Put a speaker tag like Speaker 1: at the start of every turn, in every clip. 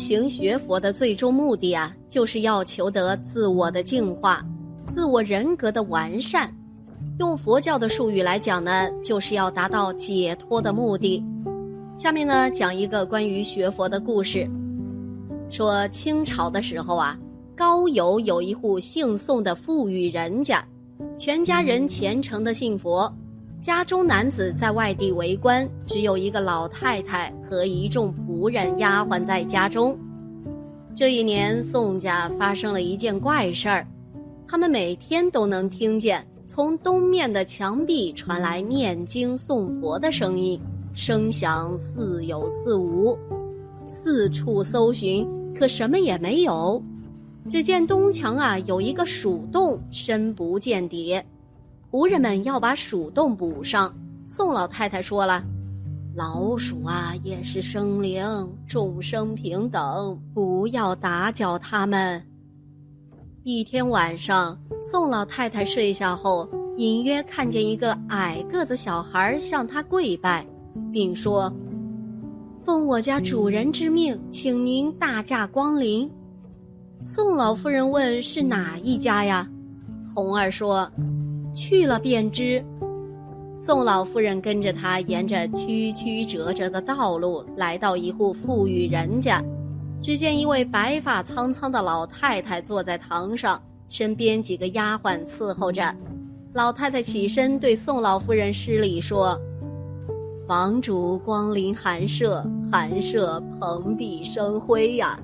Speaker 1: 行学佛的最终目的啊，就是要求得自我的净化、自我人格的完善。用佛教的术语来讲呢，就是要达到解脱的目的。下面呢，讲一个关于学佛的故事。说清朝的时候啊，高邮有一户姓宋的富裕人家，全家人虔诚的信佛。家中男子在外地为官，只有一个老太太和一众仆人、丫鬟在家中。这一年，宋家发生了一件怪事儿，他们每天都能听见从东面的墙壁传来念经诵佛的声音，声响似有似无。四处搜寻，可什么也没有。只见东墙啊有一个鼠洞，深不见底。仆人们要把鼠洞补上。宋老太太说了：“老鼠啊，也是生灵，众生平等，不要打搅他们。”一天晚上，宋老太太睡下后，隐约看见一个矮个子小孩向她跪拜，并说：“奉我家主人之命，请您大驾光临。”宋老夫人问：“是哪一家呀？”童儿说。去了便知。宋老夫人跟着他沿着曲曲折折的道路，来到一户富裕人家。只见一位白发苍苍的老太太坐在堂上，身边几个丫鬟伺候着。老太太起身对宋老夫人施礼说：“房主光临寒舍，寒舍蓬荜生辉呀。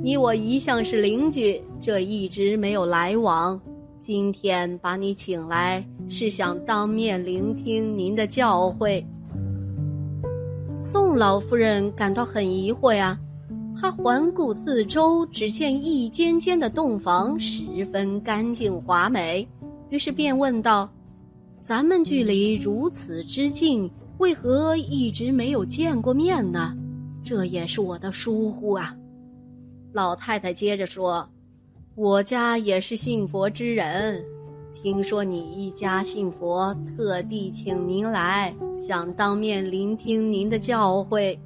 Speaker 1: 你我一向是邻居，这一直没有来往。”今天把你请来，是想当面聆听您的教诲。宋老夫人感到很疑惑呀，她环顾四周，只见一间间的洞房十分干净华美，于是便问道：“咱们距离如此之近，为何一直没有见过面呢？这也是我的疏忽啊。”老太太接着说。我家也是信佛之人，听说你一家信佛，特地请您来，想当面聆听您的教诲。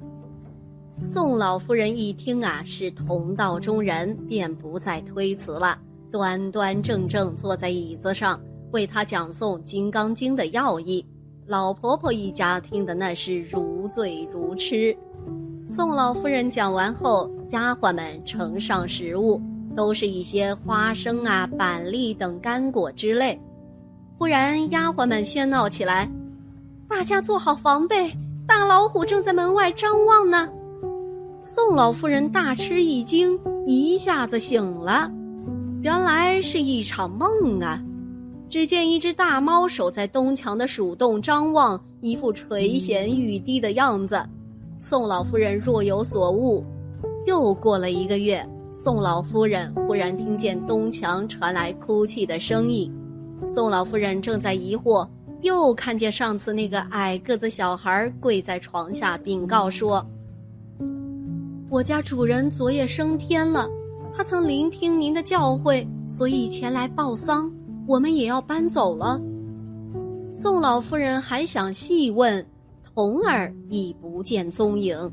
Speaker 1: 宋老夫人一听啊，是同道中人，便不再推辞了，端端正正坐在椅子上，为他讲诵《金刚经》的要义。老婆婆一家听的那是如醉如痴。宋老夫人讲完后，丫鬟们呈上食物。都是一些花生啊、板栗等干果之类。忽然，丫鬟们喧闹起来：“大家做好防备，大老虎正在门外张望呢！”宋老夫人大吃一惊，一下子醒了。原来是一场梦啊！只见一只大猫守在东墙的鼠洞张望，一副垂涎欲滴的样子。宋老夫人若有所悟。又过了一个月。宋老夫人忽然听见东墙传来哭泣的声音，宋老夫人正在疑惑，又看见上次那个矮个子小孩跪在床下禀告说：“我家主人昨夜升天了，他曾聆听您的教诲，所以前来报丧，我们也要搬走了。”宋老夫人还想细问，童儿已不见踪影。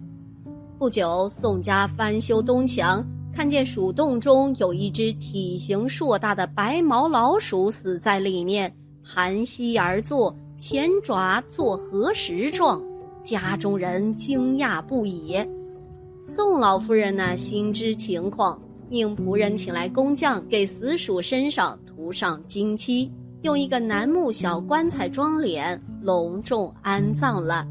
Speaker 1: 不久，宋家翻修东墙。看见鼠洞中有一只体型硕大的白毛老鼠死在里面，盘膝而坐，前爪做合十状，家中人惊讶不已。宋老夫人呢，心知情况，命仆人请来工匠，给死鼠身上涂上金漆，用一个楠木小棺材装殓，隆重安葬了。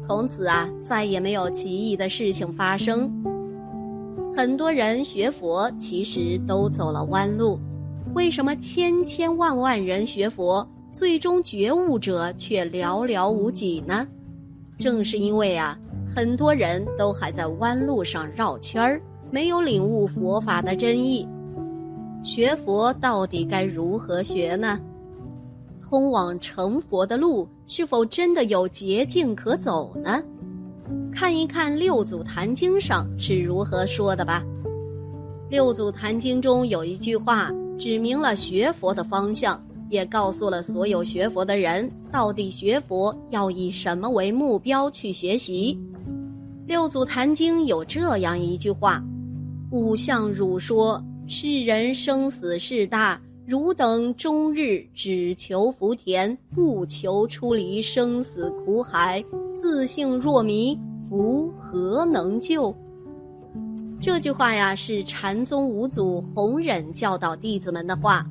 Speaker 1: 从此啊，再也没有奇异的事情发生。很多人学佛其实都走了弯路，为什么千千万万人学佛，最终觉悟者却寥寥无几呢？正是因为啊，很多人都还在弯路上绕圈儿，没有领悟佛法的真意。学佛到底该如何学呢？通往成佛的路是否真的有捷径可走呢？看一看《六祖坛经》上是如何说的吧。《六祖坛经》中有一句话，指明了学佛的方向，也告诉了所有学佛的人，到底学佛要以什么为目标去学习。《六祖坛经》有这样一句话：“五相汝说，世人生死事大。”汝等终日只求福田，不求出离生死苦海，自性若迷，福何能救？这句话呀，是禅宗五祖弘忍教导弟子们的话。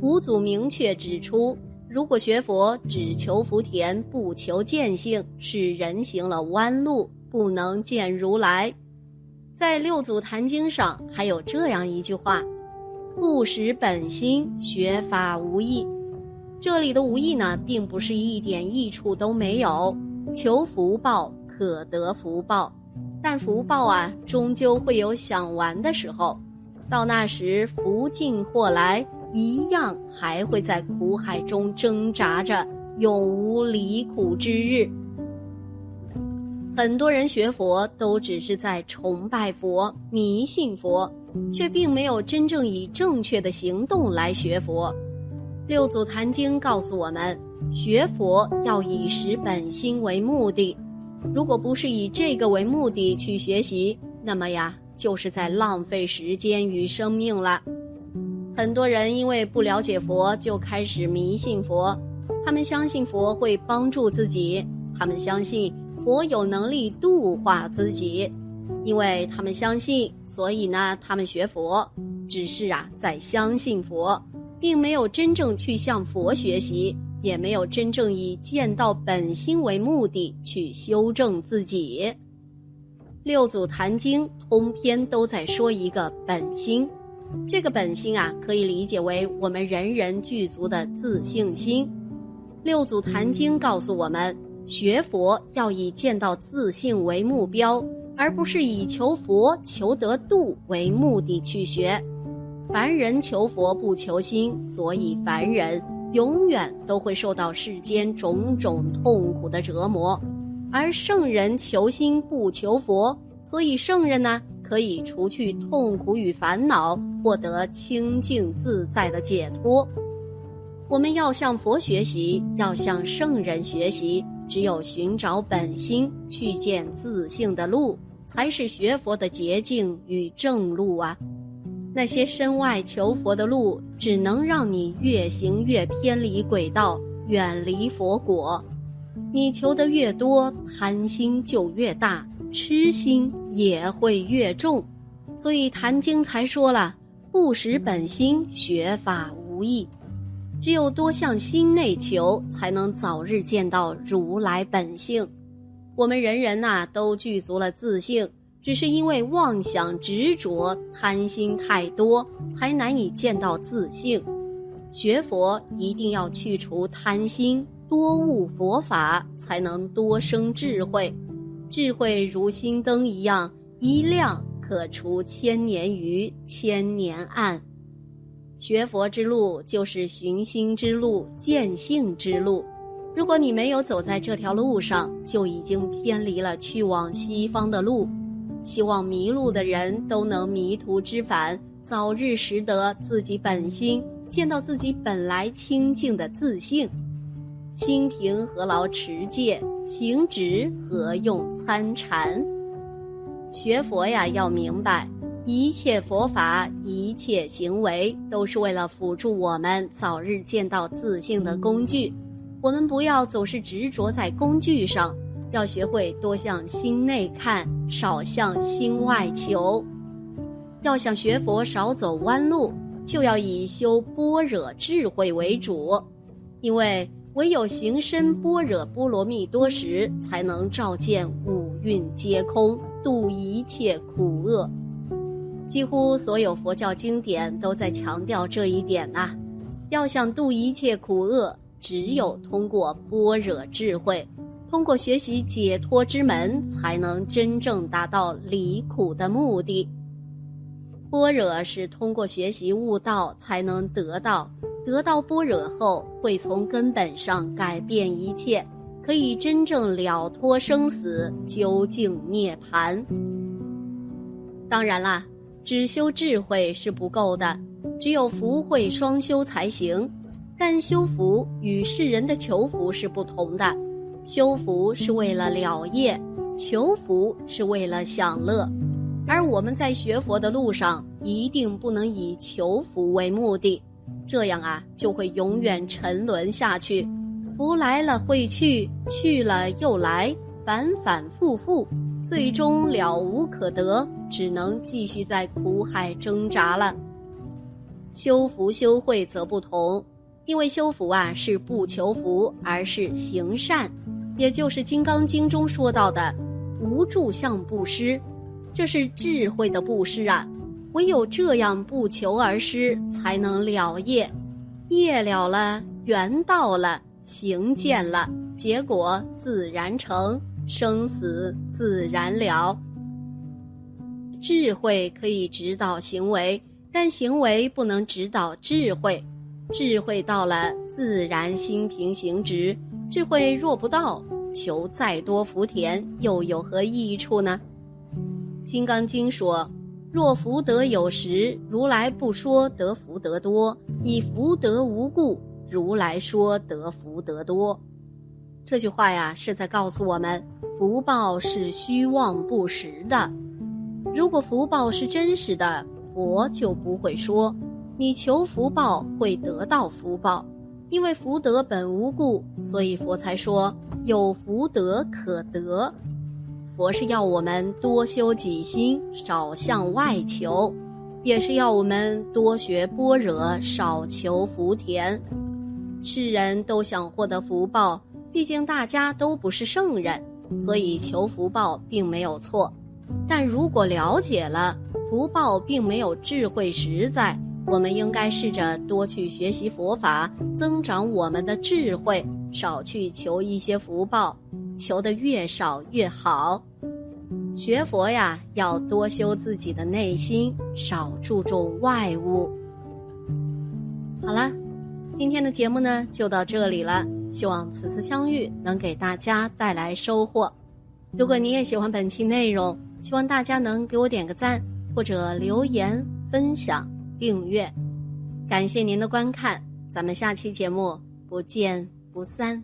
Speaker 1: 五祖明确指出，如果学佛只求福田，不求见性，是人行了弯路，不能见如来。在《六祖坛经》上还有这样一句话。不识本心，学法无益。这里的无益呢，并不是一点益处都没有。求福报可得福报，但福报啊，终究会有享完的时候。到那时，福尽祸来，一样还会在苦海中挣扎着，永无离苦之日。很多人学佛都只是在崇拜佛、迷信佛，却并没有真正以正确的行动来学佛。六祖坛经告诉我们，学佛要以识本心为目的。如果不是以这个为目的去学习，那么呀，就是在浪费时间与生命了。很多人因为不了解佛，就开始迷信佛。他们相信佛会帮助自己，他们相信。佛有能力度化自己，因为他们相信，所以呢，他们学佛，只是啊，在相信佛，并没有真正去向佛学习，也没有真正以见到本心为目的去修正自己。六祖坛经通篇都在说一个本心，这个本心啊，可以理解为我们人人具足的自信心。六祖坛经告诉我们。学佛要以见到自性为目标，而不是以求佛求得度为目的去学。凡人求佛不求心，所以凡人永远都会受到世间种种痛苦的折磨；而圣人求心不求佛，所以圣人呢可以除去痛苦与烦恼，获得清净自在的解脱。我们要向佛学习，要向圣人学习。只有寻找本心，去见自性的路，才是学佛的捷径与正路啊！那些身外求佛的路，只能让你越行越偏离轨道，远离佛果。你求得越多，贪心就越大，痴心也会越重。所以《坛经》才说了：“不识本心，学法无益。”只有多向心内求，才能早日见到如来本性。我们人人呐，都具足了自性，只是因为妄想执着、贪心太多，才难以见到自性。学佛一定要去除贪心，多悟佛法，才能多生智慧。智慧如心灯一样，一亮可除千年愚，千年暗。学佛之路就是寻心之路、见性之路。如果你没有走在这条路上，就已经偏离了去往西方的路。希望迷路的人都能迷途知返，早日识得自己本心，见到自己本来清净的自性。心平何劳持戒，行止何用参禅？学佛呀，要明白。一切佛法，一切行为，都是为了辅助我们早日见到自性的工具。我们不要总是执着在工具上，要学会多向心内看，少向心外求。要想学佛少走弯路，就要以修般若智慧为主，因为唯有行深般若波罗蜜多时，才能照见五蕴皆空，度一切苦厄。几乎所有佛教经典都在强调这一点呐，要想度一切苦厄，只有通过般若智慧，通过学习解脱之门，才能真正达到离苦的目的。般若是通过学习悟道才能得到，得到般若后，会从根本上改变一切，可以真正了脱生死，究竟涅槃。当然啦，只修智慧是不够的，只有福慧双修才行。但修福与世人的求福是不同的，修福是为了了业，求福是为了享乐。而我们在学佛的路上，一定不能以求福为目的，这样啊，就会永远沉沦下去。福来了会去，去了又来，反反复复，最终了无可得，只能继续在苦海挣扎了。修福修慧则不同，因为修福啊是不求福，而是行善，也就是《金刚经》中说到的“无住相布施”。这是智慧的布施啊！唯有这样不求而施，才能了业。业了了，缘到了，行见了，结果自然成，生死自然了。智慧可以指导行为，但行为不能指导智慧。智慧到了，自然心平行直；智慧若不到，求再多福田，又有何益处呢？《金刚经》说：“若福德有时，如来不说得福德多；以福德无故，如来说得福德多。”这句话呀，是在告诉我们，福报是虚妄不实的。如果福报是真实的，佛就不会说你求福报会得到福报，因为福德本无故，所以佛才说有福德可得。佛是要我们多修己心，少向外求，也是要我们多学般若，少求福田。世人都想获得福报，毕竟大家都不是圣人，所以求福报并没有错。但如果了解了福报并没有智慧实在，我们应该试着多去学习佛法，增长我们的智慧，少去求一些福报。求的越少越好，学佛呀，要多修自己的内心，少注重外物。好了，今天的节目呢就到这里了，希望此次相遇能给大家带来收获。如果你也喜欢本期内容，希望大家能给我点个赞，或者留言、分享、订阅。感谢您的观看，咱们下期节目不见不散。